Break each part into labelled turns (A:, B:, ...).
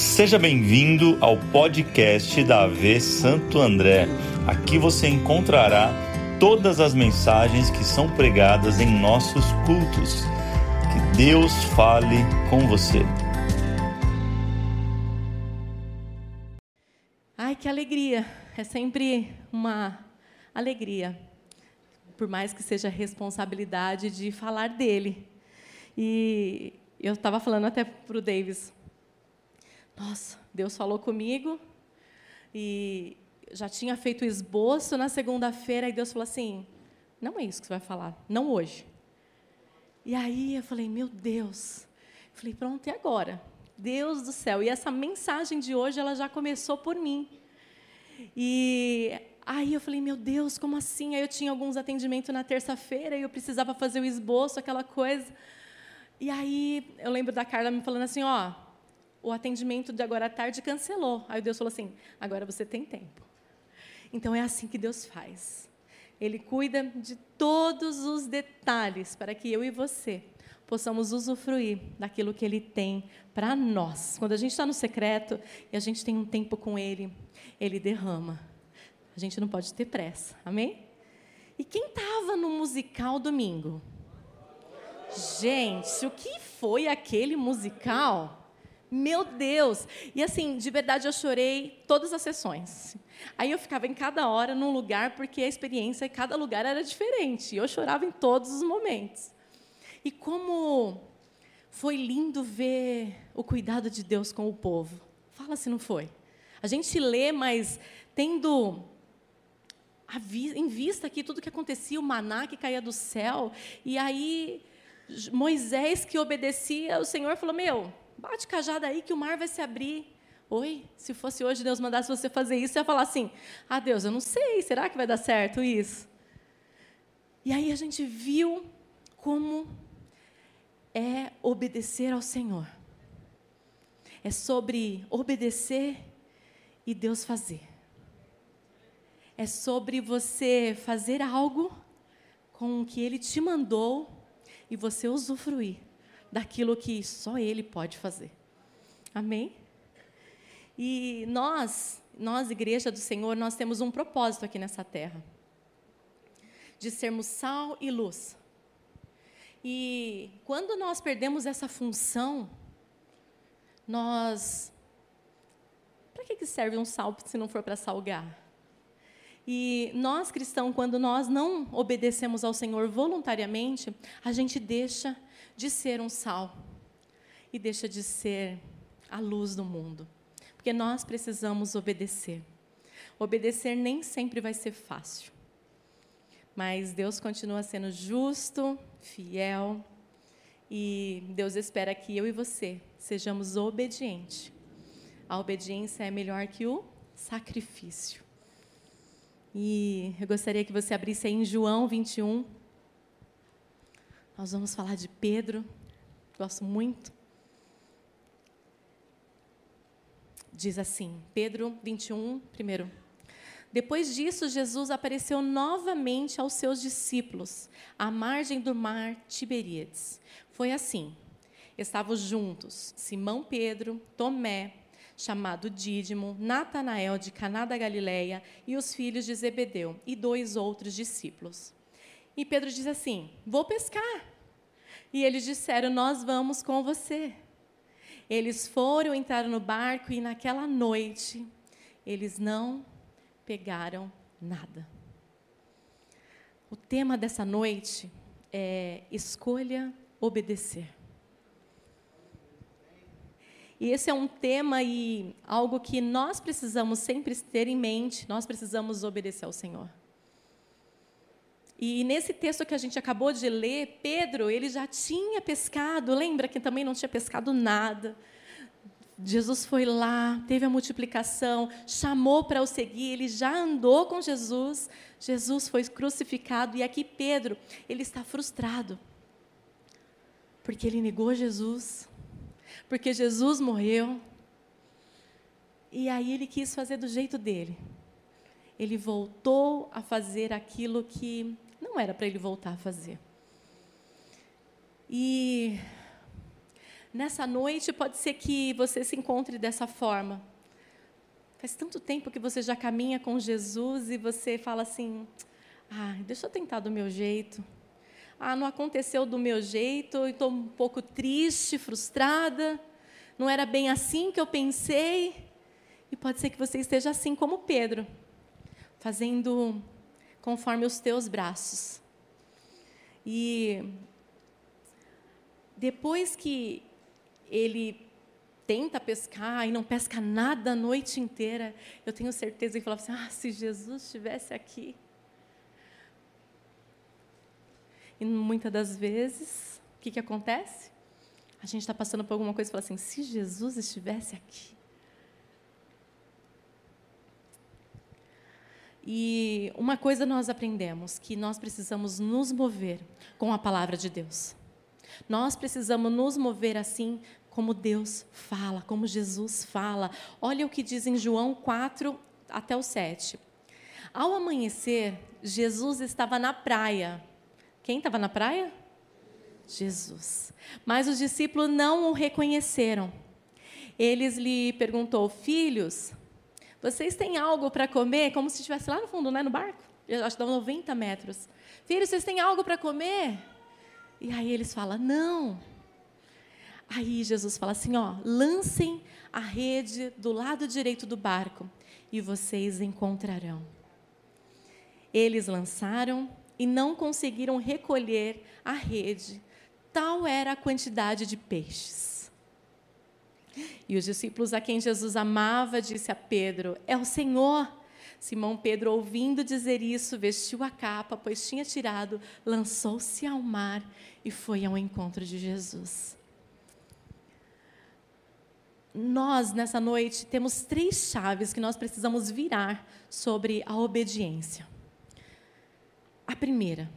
A: Seja bem-vindo ao podcast da AV Santo André. Aqui você encontrará todas as mensagens que são pregadas em nossos cultos. Que Deus fale com você.
B: Ai, que alegria! É sempre uma alegria, por mais que seja responsabilidade de falar dele. E eu estava falando até para o Davis, nossa, Deus falou comigo e já tinha feito o esboço na segunda-feira e Deus falou assim: não é isso que você vai falar, não hoje. E aí eu falei: meu Deus. falei: pronto, e agora? Deus do céu. E essa mensagem de hoje ela já começou por mim. E aí eu falei: meu Deus, como assim? Aí eu tinha alguns atendimentos na terça-feira e eu precisava fazer o esboço, aquela coisa. E aí eu lembro da Carla me falando assim: ó o atendimento de agora à tarde cancelou. Aí Deus falou assim: agora você tem tempo. Então é assim que Deus faz. Ele cuida de todos os detalhes para que eu e você possamos usufruir daquilo que Ele tem para nós. Quando a gente está no secreto e a gente tem um tempo com Ele, Ele derrama. A gente não pode ter pressa. Amém? E quem estava no musical domingo? Gente, o que foi aquele musical? Meu Deus! E assim, de verdade eu chorei todas as sessões. Aí eu ficava em cada hora num lugar, porque a experiência em cada lugar era diferente. Eu chorava em todos os momentos. E como foi lindo ver o cuidado de Deus com o povo. Fala se não foi. A gente lê, mas tendo em vista aqui tudo que acontecia, o maná que caía do céu, e aí Moisés que obedecia, o Senhor falou: Meu, Bate cajada aí que o mar vai se abrir. Oi, se fosse hoje Deus mandasse você fazer isso, você ia falar assim: Ah, Deus, eu não sei, será que vai dar certo isso? E aí a gente viu como é obedecer ao Senhor. É sobre obedecer e Deus fazer. É sobre você fazer algo com o que Ele te mandou e você usufruir daquilo que só Ele pode fazer. Amém? E nós, nós, Igreja do Senhor, nós temos um propósito aqui nessa terra: de sermos sal e luz. E quando nós perdemos essa função, nós. Para que serve um sal se não for para salgar? E nós cristãos, quando nós não obedecemos ao Senhor voluntariamente, a gente deixa de ser um sal e deixa de ser a luz do mundo. Porque nós precisamos obedecer. Obedecer nem sempre vai ser fácil. Mas Deus continua sendo justo, fiel, e Deus espera que eu e você sejamos obedientes. A obediência é melhor que o sacrifício. E eu gostaria que você abrisse aí em João 21, nós vamos falar de Pedro, gosto muito. Diz assim, Pedro 21, primeiro. Depois disso, Jesus apareceu novamente aos seus discípulos, à margem do mar Tiberíades. Foi assim: estavam juntos Simão Pedro, Tomé, chamado Dídimo, Natanael de Caná da Galileia e os filhos de Zebedeu e dois outros discípulos. E Pedro diz assim: Vou pescar. E eles disseram: Nós vamos com você. Eles foram, entraram no barco e naquela noite eles não pegaram nada. O tema dessa noite é escolha obedecer. E esse é um tema e algo que nós precisamos sempre ter em mente, nós precisamos obedecer ao Senhor. E nesse texto que a gente acabou de ler, Pedro, ele já tinha pescado, lembra que também não tinha pescado nada. Jesus foi lá, teve a multiplicação, chamou para o seguir, ele já andou com Jesus. Jesus foi crucificado e aqui Pedro, ele está frustrado. Porque ele negou Jesus. Porque Jesus morreu. E aí ele quis fazer do jeito dele. Ele voltou a fazer aquilo que não era para ele voltar a fazer. E Nessa noite, pode ser que você se encontre dessa forma. Faz tanto tempo que você já caminha com Jesus e você fala assim: ah, deixa eu tentar do meu jeito. Ah, não aconteceu do meu jeito, estou um pouco triste, frustrada. Não era bem assim que eu pensei. E pode ser que você esteja assim como Pedro, fazendo conforme os teus braços. E depois que ele tenta pescar e não pesca nada a noite inteira, eu tenho certeza que falava assim: ah, se Jesus estivesse aqui. E muitas das vezes, o que, que acontece? A gente está passando por alguma coisa e fala assim: se Jesus estivesse aqui. E uma coisa nós aprendemos, que nós precisamos nos mover com a palavra de Deus. Nós precisamos nos mover assim como Deus fala, como Jesus fala. Olha o que diz em João 4 até o 7. Ao amanhecer, Jesus estava na praia quem estava na praia? Jesus. Mas os discípulos não o reconheceram. Eles lhe perguntou: "Filhos, vocês têm algo para comer?" Como se estivesse lá no fundo, né, no barco. Eu acho que dá 90 metros. "Filhos, vocês têm algo para comer?" E aí eles falam: "Não." Aí Jesus fala assim, ó: "Lancem a rede do lado direito do barco e vocês encontrarão." Eles lançaram e não conseguiram recolher a rede. Tal era a quantidade de peixes. E os discípulos a quem Jesus amava disse a Pedro: É o Senhor. Simão Pedro, ouvindo dizer isso, vestiu a capa, pois tinha tirado, lançou-se ao mar e foi ao encontro de Jesus. Nós, nessa noite, temos três chaves que nós precisamos virar sobre a obediência. A primeira,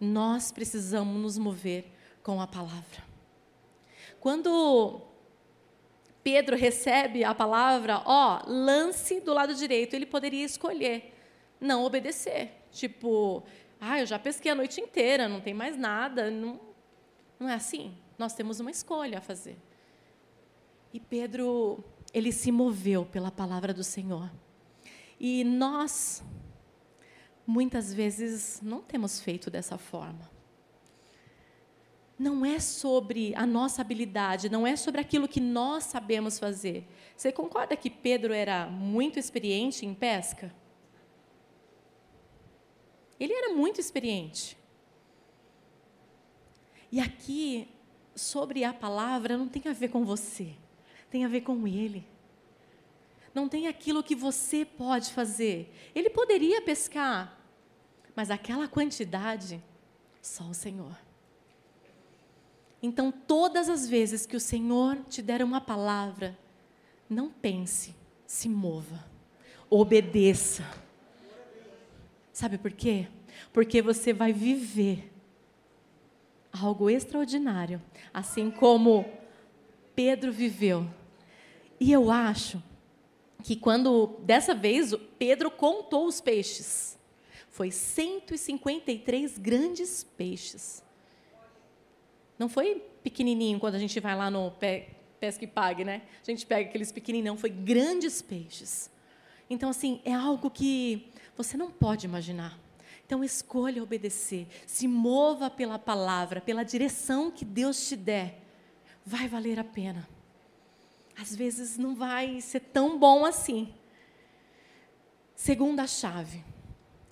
B: nós precisamos nos mover com a palavra. Quando Pedro recebe a palavra, ó, lance do lado direito, ele poderia escolher não obedecer. Tipo, ah, eu já pesquei a noite inteira, não tem mais nada. Não, não é assim. Nós temos uma escolha a fazer. E Pedro, ele se moveu pela palavra do Senhor. E nós, muitas vezes não temos feito dessa forma. Não é sobre a nossa habilidade, não é sobre aquilo que nós sabemos fazer. Você concorda que Pedro era muito experiente em pesca? Ele era muito experiente. E aqui, sobre a palavra, não tem a ver com você, tem a ver com ele não tem aquilo que você pode fazer. Ele poderia pescar, mas aquela quantidade, só o Senhor. Então, todas as vezes que o Senhor te der uma palavra, não pense, se mova, obedeça. Sabe por quê? Porque você vai viver algo extraordinário, assim como Pedro viveu. E eu acho que quando, dessa vez, Pedro contou os peixes. Foi 153 grandes peixes. Não foi pequenininho quando a gente vai lá no Pesca e Pague, né? A gente pega aqueles pequenininhos, foi grandes peixes. Então, assim, é algo que você não pode imaginar. Então, escolha obedecer, se mova pela palavra, pela direção que Deus te der. Vai valer a pena às vezes não vai ser tão bom assim. Segunda chave,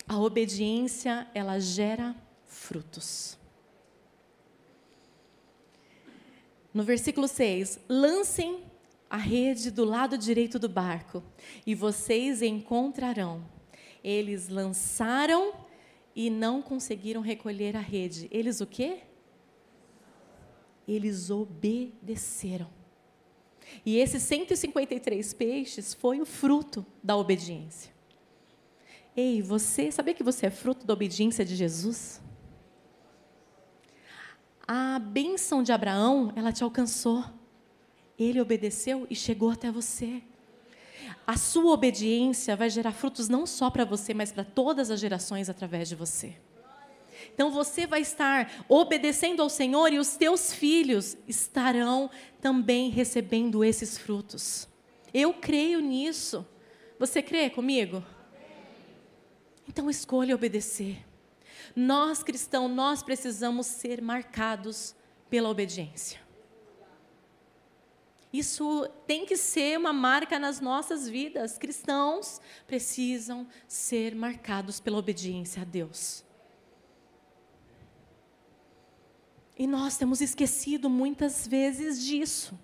B: a obediência, ela gera frutos. No versículo 6, lancem a rede do lado direito do barco e vocês encontrarão. Eles lançaram e não conseguiram recolher a rede. Eles o quê? Eles obedeceram. E esses 153 peixes foi o fruto da obediência. Ei, você, sabia que você é fruto da obediência de Jesus? A bênção de Abraão, ela te alcançou. Ele obedeceu e chegou até você. A sua obediência vai gerar frutos não só para você, mas para todas as gerações através de você. Então você vai estar obedecendo ao Senhor e os teus filhos estarão também recebendo esses frutos. Eu creio nisso. Você crê comigo? Então escolha obedecer. Nós cristãos, nós precisamos ser marcados pela obediência. Isso tem que ser uma marca nas nossas vidas. Cristãos precisam ser marcados pela obediência a Deus. E nós temos esquecido muitas vezes disso.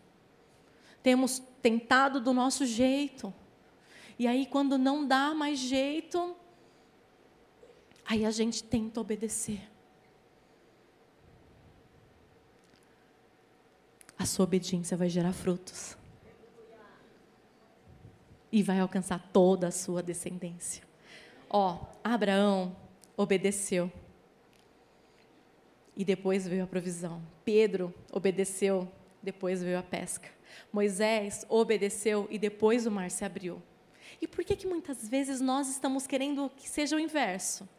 B: Temos tentado do nosso jeito. E aí, quando não dá mais jeito, aí a gente tenta obedecer. A sua obediência vai gerar frutos. E vai alcançar toda a sua descendência. Ó, Abraão obedeceu e depois veio a provisão. Pedro obedeceu, depois veio a pesca. Moisés obedeceu e depois o mar se abriu. E por que que muitas vezes nós estamos querendo que seja o inverso?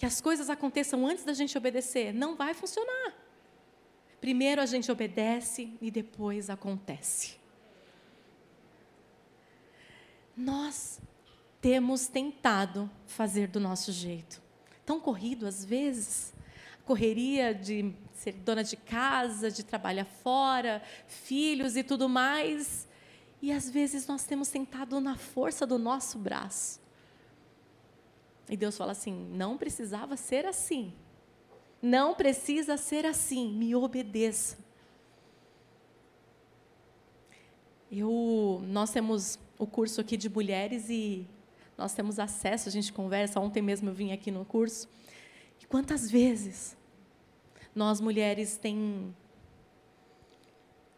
B: Que as coisas aconteçam antes da gente obedecer? Não vai funcionar. Primeiro a gente obedece e depois acontece. Nós temos tentado fazer do nosso jeito. Tão corrido às vezes, correria de ser dona de casa, de trabalhar fora, filhos e tudo mais. E às vezes nós temos tentado na força do nosso braço. E Deus fala assim: não precisava ser assim. Não precisa ser assim, me obedeça. Eu, nós temos o curso aqui de mulheres e nós temos acesso, a gente conversa. Ontem mesmo eu vim aqui no curso. E quantas vezes nós mulheres tem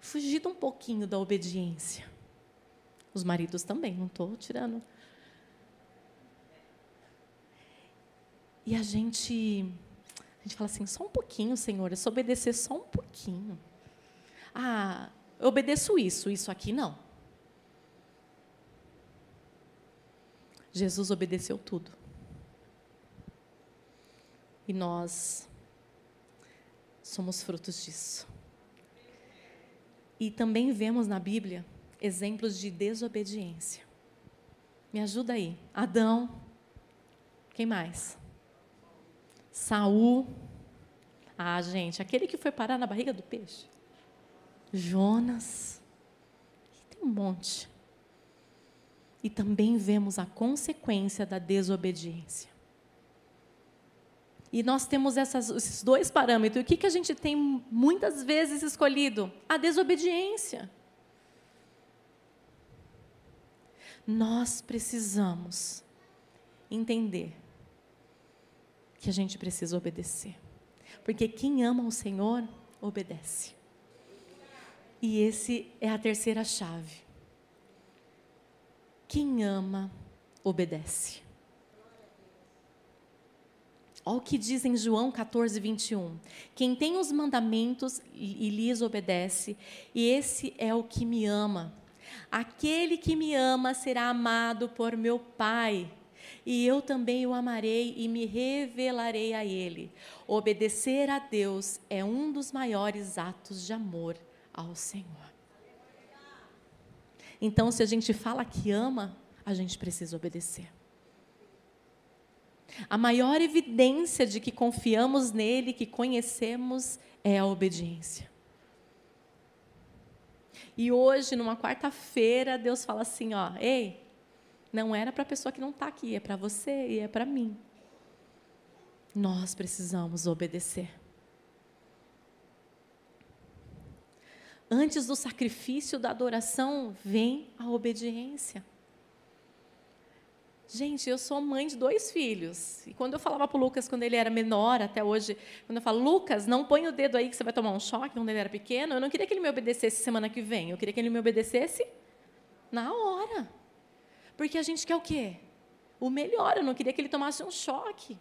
B: fugido um pouquinho da obediência. Os maridos também, não estou tirando. E a gente, a gente fala assim, só um pouquinho, Senhor, é só obedecer só um pouquinho. Ah, eu obedeço isso, isso aqui não. Jesus obedeceu tudo. E nós somos frutos disso. E também vemos na Bíblia exemplos de desobediência. Me ajuda aí. Adão. Quem mais? Saul. Ah, gente, aquele que foi parar na barriga do peixe. Jonas. E tem um monte. E também vemos a consequência da desobediência. E nós temos essas, esses dois parâmetros. E o que, que a gente tem muitas vezes escolhido? A desobediência. Nós precisamos entender que a gente precisa obedecer. Porque quem ama o Senhor, obedece. E esse é a terceira chave. Quem ama, obedece. Olha o que diz em João 14, 21. Quem tem os mandamentos e, e lhes obedece, e esse é o que me ama. Aquele que me ama será amado por meu Pai, e eu também o amarei e me revelarei a ele. Obedecer a Deus é um dos maiores atos de amor ao Senhor. Então, se a gente fala que ama, a gente precisa obedecer. A maior evidência de que confiamos nele, que conhecemos, é a obediência. E hoje, numa quarta-feira, Deus fala assim: ó, ei, não era para a pessoa que não está aqui, é para você e é para mim. Nós precisamos obedecer. Antes do sacrifício da adoração, vem a obediência. Gente, eu sou mãe de dois filhos. E quando eu falava para o Lucas, quando ele era menor, até hoje, quando eu falo, Lucas, não põe o dedo aí que você vai tomar um choque, quando ele era pequeno, eu não queria que ele me obedecesse semana que vem. Eu queria que ele me obedecesse na hora. Porque a gente quer o quê? O melhor. Eu não queria que ele tomasse um choque.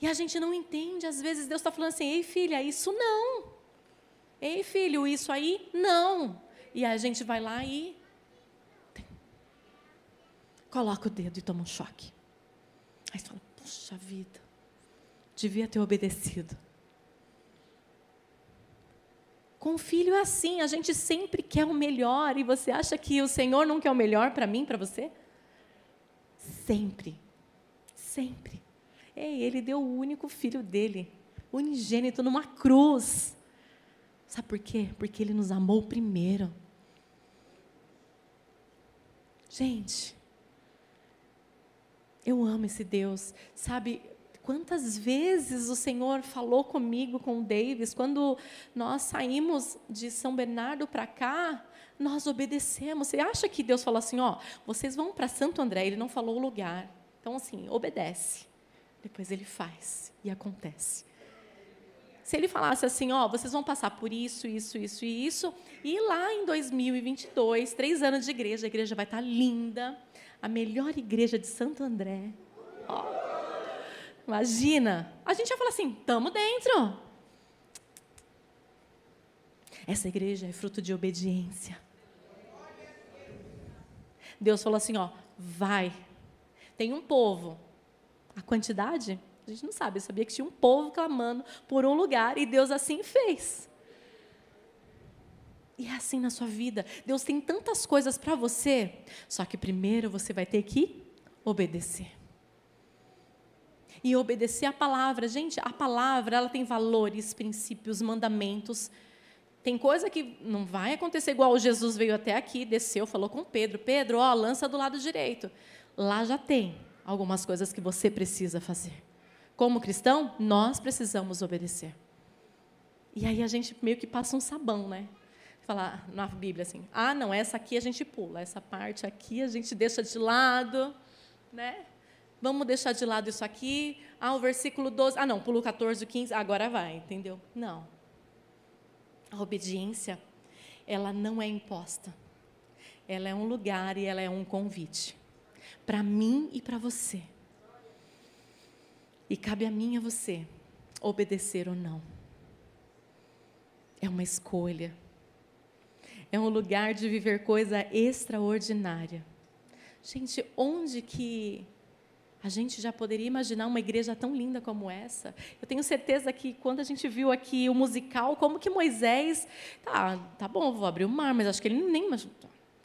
B: E a gente não entende. Às vezes Deus está falando assim: ei, filha, isso não. Ei, filho, isso aí não. E a gente vai lá e coloca o dedo e toma um choque. Aí você fala, puxa vida, devia ter obedecido. Com filho é assim, a gente sempre quer o melhor e você acha que o Senhor não quer o melhor para mim, para você? Sempre. Sempre. Ei, ele deu o único filho dele, unigênito numa cruz. Sabe por quê? Porque ele nos amou primeiro. Gente, eu amo esse Deus. Sabe, quantas vezes o Senhor falou comigo, com o Davis, quando nós saímos de São Bernardo para cá, nós obedecemos. Você acha que Deus falou assim, ó, vocês vão para Santo André? Ele não falou o lugar. Então, assim, obedece. Depois ele faz e acontece. Se ele falasse assim, ó, vocês vão passar por isso, isso, isso e isso, e lá em 2022, três anos de igreja, a igreja vai estar linda, a melhor igreja de Santo André. Oh, imagina! A gente ia falar assim: estamos dentro. Essa igreja é fruto de obediência. Deus falou assim: ó, vai. Tem um povo. A quantidade? A gente não sabe. Eu sabia que tinha um povo clamando por um lugar e Deus assim fez. E é assim na sua vida. Deus tem tantas coisas para você, só que primeiro você vai ter que obedecer. E obedecer a palavra. Gente, a palavra, ela tem valores, princípios, mandamentos. Tem coisa que não vai acontecer igual Jesus veio até aqui, desceu, falou com Pedro: Pedro, ó, lança do lado direito. Lá já tem algumas coisas que você precisa fazer. Como cristão, nós precisamos obedecer. E aí a gente meio que passa um sabão, né? falar na Bíblia assim: ah, não, essa aqui a gente pula, essa parte aqui a gente deixa de lado, né? Vamos deixar de lado isso aqui. Ah, o versículo 12. Ah, não, pulo 14, 15, agora vai, entendeu? Não. A obediência, ela não é imposta. Ela é um lugar e ela é um convite. Para mim e para você. E cabe a mim e a você obedecer ou não. É uma escolha é um lugar de viver coisa extraordinária. Gente, onde que a gente já poderia imaginar uma igreja tão linda como essa? Eu tenho certeza que quando a gente viu aqui o musical, como que Moisés, tá, tá bom, vou abrir o mar, mas acho que ele nem imaginou.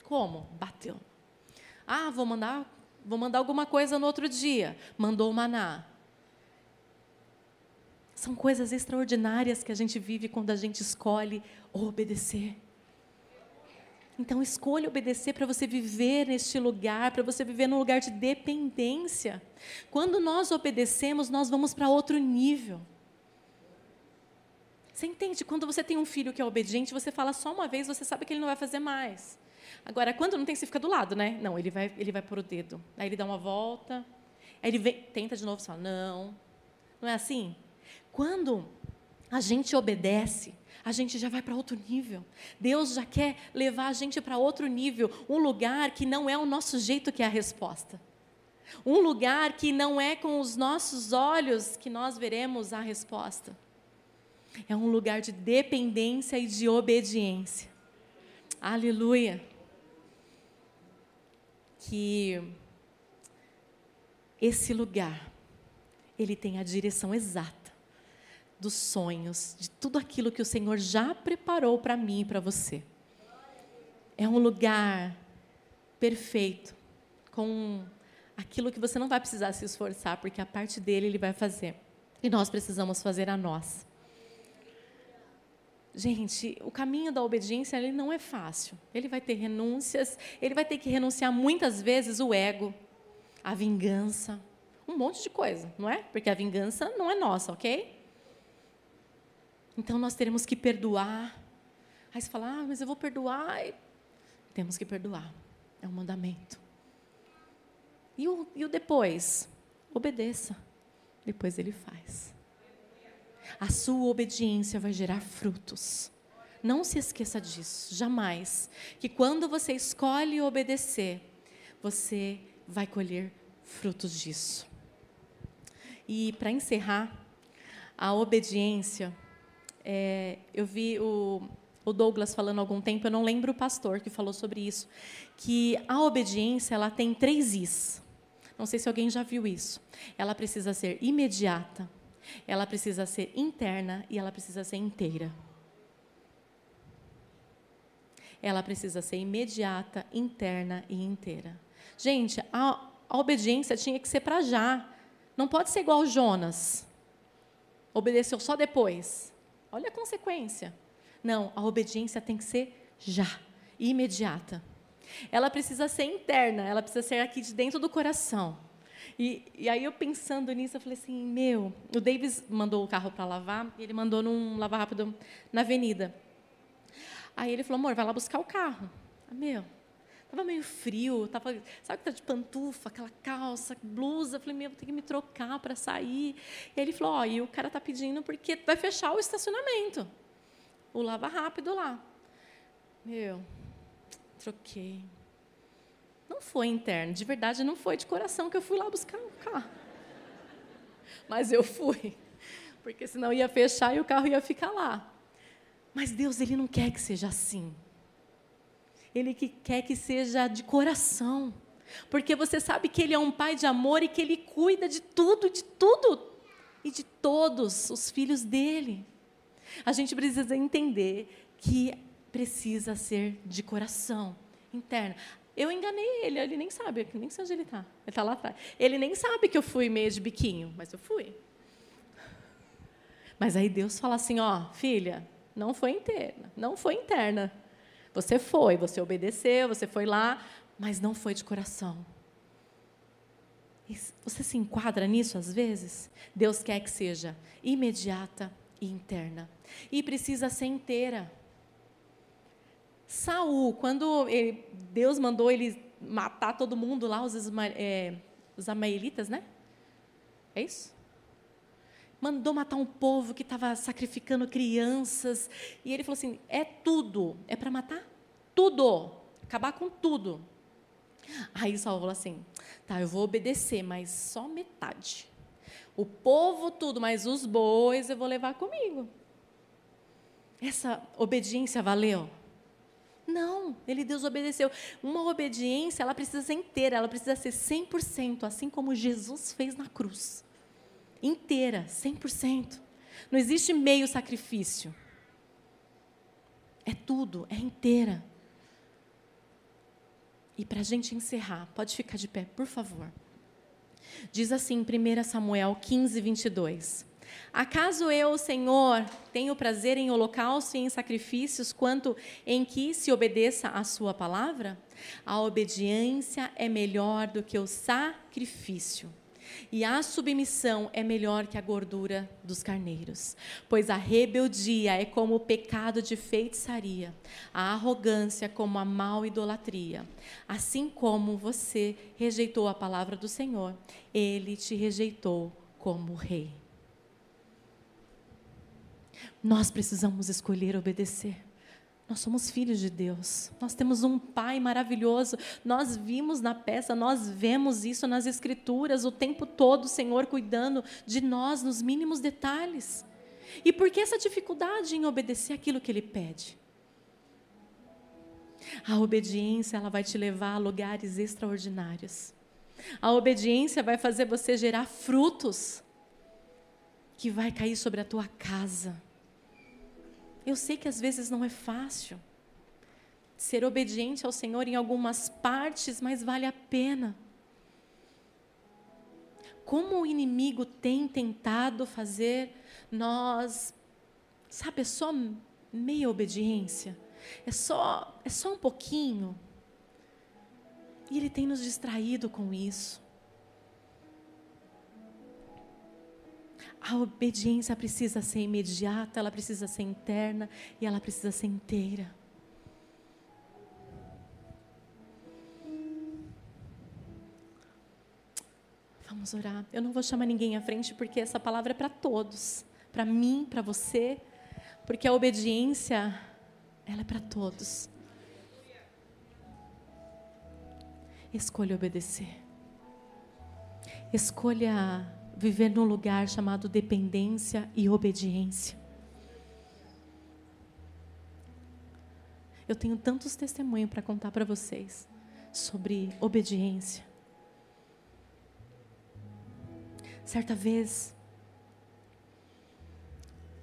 B: Como? Bateu. Ah, vou mandar, vou mandar alguma coisa no outro dia. Mandou o maná. São coisas extraordinárias que a gente vive quando a gente escolhe obedecer. Então, escolha obedecer para você viver neste lugar, para você viver num lugar de dependência. Quando nós obedecemos, nós vamos para outro nível. Você entende? Quando você tem um filho que é obediente, você fala só uma vez, você sabe que ele não vai fazer mais. Agora, quando não tem, você fica do lado, né? Não, ele vai, ele vai pôr o dedo. Aí ele dá uma volta, aí ele vem, tenta de novo e fala, não. Não é assim? Quando a gente obedece, a gente já vai para outro nível. Deus já quer levar a gente para outro nível, um lugar que não é o nosso jeito que é a resposta. Um lugar que não é com os nossos olhos que nós veremos a resposta. É um lugar de dependência e de obediência. Aleluia. Que esse lugar, ele tem a direção exata dos sonhos, de tudo aquilo que o Senhor já preparou para mim e para você. É um lugar perfeito, com aquilo que você não vai precisar se esforçar, porque a parte dele ele vai fazer. E nós precisamos fazer a nós. Gente, o caminho da obediência ele não é fácil. Ele vai ter renúncias, ele vai ter que renunciar muitas vezes o ego, a vingança, um monte de coisa, não é? Porque a vingança não é nossa, ok? Então nós teremos que perdoar. Aí você fala, ah, mas eu vou perdoar. Temos que perdoar. É um mandamento. E o, e o depois? Obedeça. Depois ele faz. A sua obediência vai gerar frutos. Não se esqueça disso, jamais. Que quando você escolhe obedecer, você vai colher frutos disso. E para encerrar, a obediência é, eu vi o, o Douglas falando há algum tempo, eu não lembro o pastor que falou sobre isso, que a obediência ela tem três is. Não sei se alguém já viu isso. Ela precisa ser imediata, ela precisa ser interna e ela precisa ser inteira. Ela precisa ser imediata, interna e inteira. Gente, a, a obediência tinha que ser para já. Não pode ser igual Jonas. Obedeceu só depois. Olha a consequência. Não, a obediência tem que ser já, imediata. Ela precisa ser interna, ela precisa ser aqui de dentro do coração. E, e, aí eu pensando nisso, eu falei assim, meu, o Davis mandou o carro para lavar, e ele mandou num lavar rápido na avenida. Aí ele falou, amor, vai lá buscar o carro. Ah, meu, tava meio frio, tava, sabe que tá de pantufa, aquela calça, blusa. Falei, meu, vou ter que me trocar para sair. E aí ele falou, ó, oh, e o cara tá pedindo porque vai fechar o estacionamento. O lava rápido lá. Meu, troquei. Não foi interno, de verdade não foi de coração que eu fui lá buscar o carro. Mas eu fui, porque senão ia fechar e o carro ia ficar lá. Mas Deus, Ele não quer que seja assim. Ele que quer que seja de coração. Porque você sabe que Ele é um Pai de amor e que Ele cuida de tudo, de tudo e de todos os filhos dele. A gente precisa entender que precisa ser de coração interno. Eu enganei ele, ele nem sabe, nem sei onde ele está. Ele está lá atrás. Ele nem sabe que eu fui meio de biquinho, mas eu fui. Mas aí Deus fala assim: ó, filha, não foi interna, não foi interna. Você foi, você obedeceu, você foi lá, mas não foi de coração. Você se enquadra nisso às vezes? Deus quer que seja imediata e interna. E precisa ser inteira. Saul, quando ele, Deus mandou ele matar todo mundo lá, os, é, os amaelitas, né? É isso? Mandou matar um povo que estava sacrificando crianças. E ele falou assim: é tudo. É para matar? Tudo. Acabar com tudo. Aí Saul falou assim: tá, eu vou obedecer, mas só metade. O povo, tudo, mas os bois eu vou levar comigo. Essa obediência valeu? Não, ele Deus obedeceu. Uma obediência, ela precisa ser inteira, ela precisa ser 100%, assim como Jesus fez na cruz. Inteira, 100%. Não existe meio sacrifício. É tudo, é inteira. E para a gente encerrar, pode ficar de pé, por favor. Diz assim, 1 Samuel 15, 22. Acaso eu, Senhor, tenho prazer em holocausto e em sacrifícios, quanto em que se obedeça à Sua palavra? A obediência é melhor do que o sacrifício, e a submissão é melhor que a gordura dos carneiros. Pois a rebeldia é como o pecado de feitiçaria, a arrogância como a mal idolatria. Assim como você rejeitou a palavra do Senhor, ele te rejeitou como rei. Nós precisamos escolher obedecer. Nós somos filhos de Deus. Nós temos um Pai maravilhoso. Nós vimos na peça, nós vemos isso nas Escrituras o tempo todo, o Senhor cuidando de nós nos mínimos detalhes. E por que essa dificuldade em obedecer aquilo que Ele pede? A obediência ela vai te levar a lugares extraordinários. A obediência vai fazer você gerar frutos que vai cair sobre a tua casa eu sei que às vezes não é fácil ser obediente ao Senhor em algumas partes, mas vale a pena. Como o inimigo tem tentado fazer nós, sabe, é só meia obediência, é só, é só um pouquinho. E ele tem nos distraído com isso. A obediência precisa ser imediata, ela precisa ser interna e ela precisa ser inteira. Vamos orar. Eu não vou chamar ninguém à frente porque essa palavra é para todos, para mim, para você, porque a obediência ela é para todos. Escolha obedecer. Escolha viver num lugar chamado dependência e obediência. Eu tenho tantos testemunhos para contar para vocês sobre obediência. Certa vez,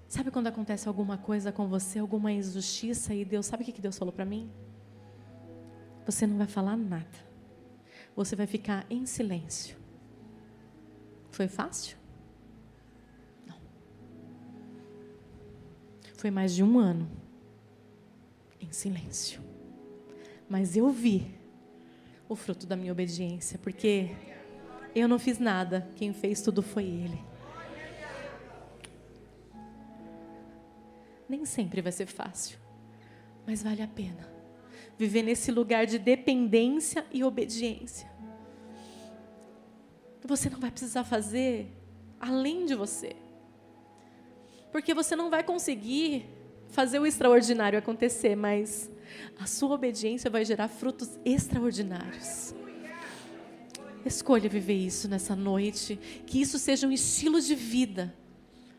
B: Sabe quando acontece alguma coisa com você, alguma injustiça, e Deus, sabe o que Deus falou para mim? Você não vai falar nada. Você vai ficar em silêncio. Foi fácil? Não. Foi mais de um ano em silêncio. Mas eu vi o fruto da minha obediência, porque eu não fiz nada, quem fez tudo foi Ele. Nem sempre vai ser fácil, mas vale a pena viver nesse lugar de dependência e obediência. Você não vai precisar fazer além de você, porque você não vai conseguir fazer o extraordinário acontecer, mas a sua obediência vai gerar frutos extraordinários. Escolha viver isso nessa noite, que isso seja um estilo de vida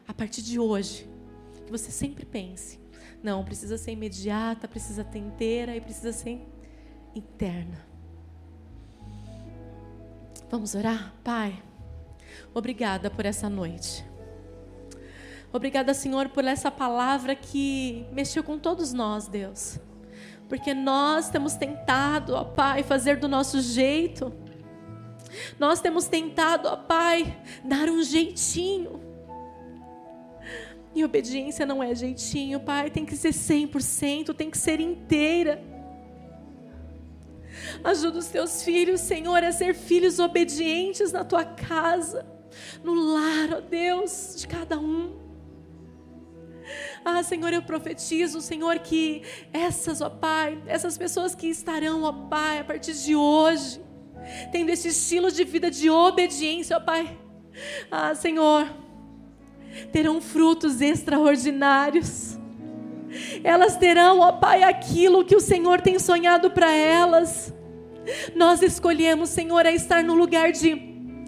B: a partir de hoje que você sempre pense. Não, precisa ser imediata, precisa ter inteira e precisa ser interna. Vamos orar? Pai, obrigada por essa noite. Obrigada, Senhor, por essa palavra que mexeu com todos nós, Deus. Porque nós temos tentado, ó Pai, fazer do nosso jeito. Nós temos tentado, ó Pai, dar um jeitinho. E obediência não é jeitinho, Pai, tem que ser 100%, tem que ser inteira. Ajuda os teus filhos, Senhor, a ser filhos obedientes na tua casa, no lar, ó Deus, de cada um. Ah, Senhor, eu profetizo, Senhor, que essas, ó Pai, essas pessoas que estarão, ó Pai, a partir de hoje, tendo esse estilo de vida de obediência, ó Pai. Ah, Senhor, terão frutos extraordinários. Elas terão, ó Pai, aquilo que o Senhor tem sonhado para elas. Nós escolhemos, Senhor, a estar no lugar de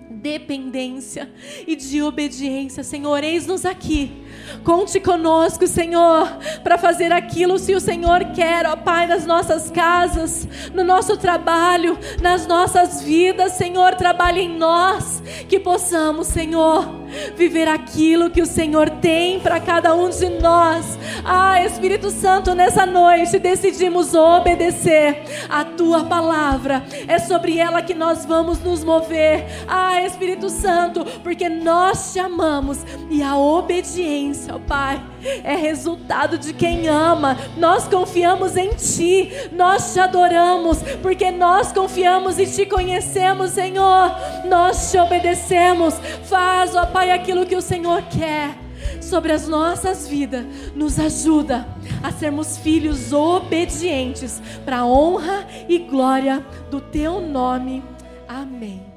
B: dependência e de obediência. Senhor, eis-nos aqui Conte conosco, Senhor, para fazer aquilo se o Senhor quer, ó Pai, nas nossas casas, no nosso trabalho, nas nossas vidas, Senhor, trabalhe em nós, que possamos, Senhor, viver aquilo que o Senhor tem para cada um de nós. Ah, Espírito Santo, nessa noite decidimos obedecer a tua palavra. É sobre ela que nós vamos nos mover. Ah, Espírito Santo, porque nós te amamos e a obediência, ó Pai, é resultado de quem ama. Nós confiamos em Ti, nós te adoramos, porque nós confiamos e te conhecemos, Senhor. Nós te obedecemos. Faz, ó Pai, aquilo que o Senhor quer sobre as nossas vidas. Nos ajuda a sermos filhos obedientes para a honra e glória do Teu nome. Amém.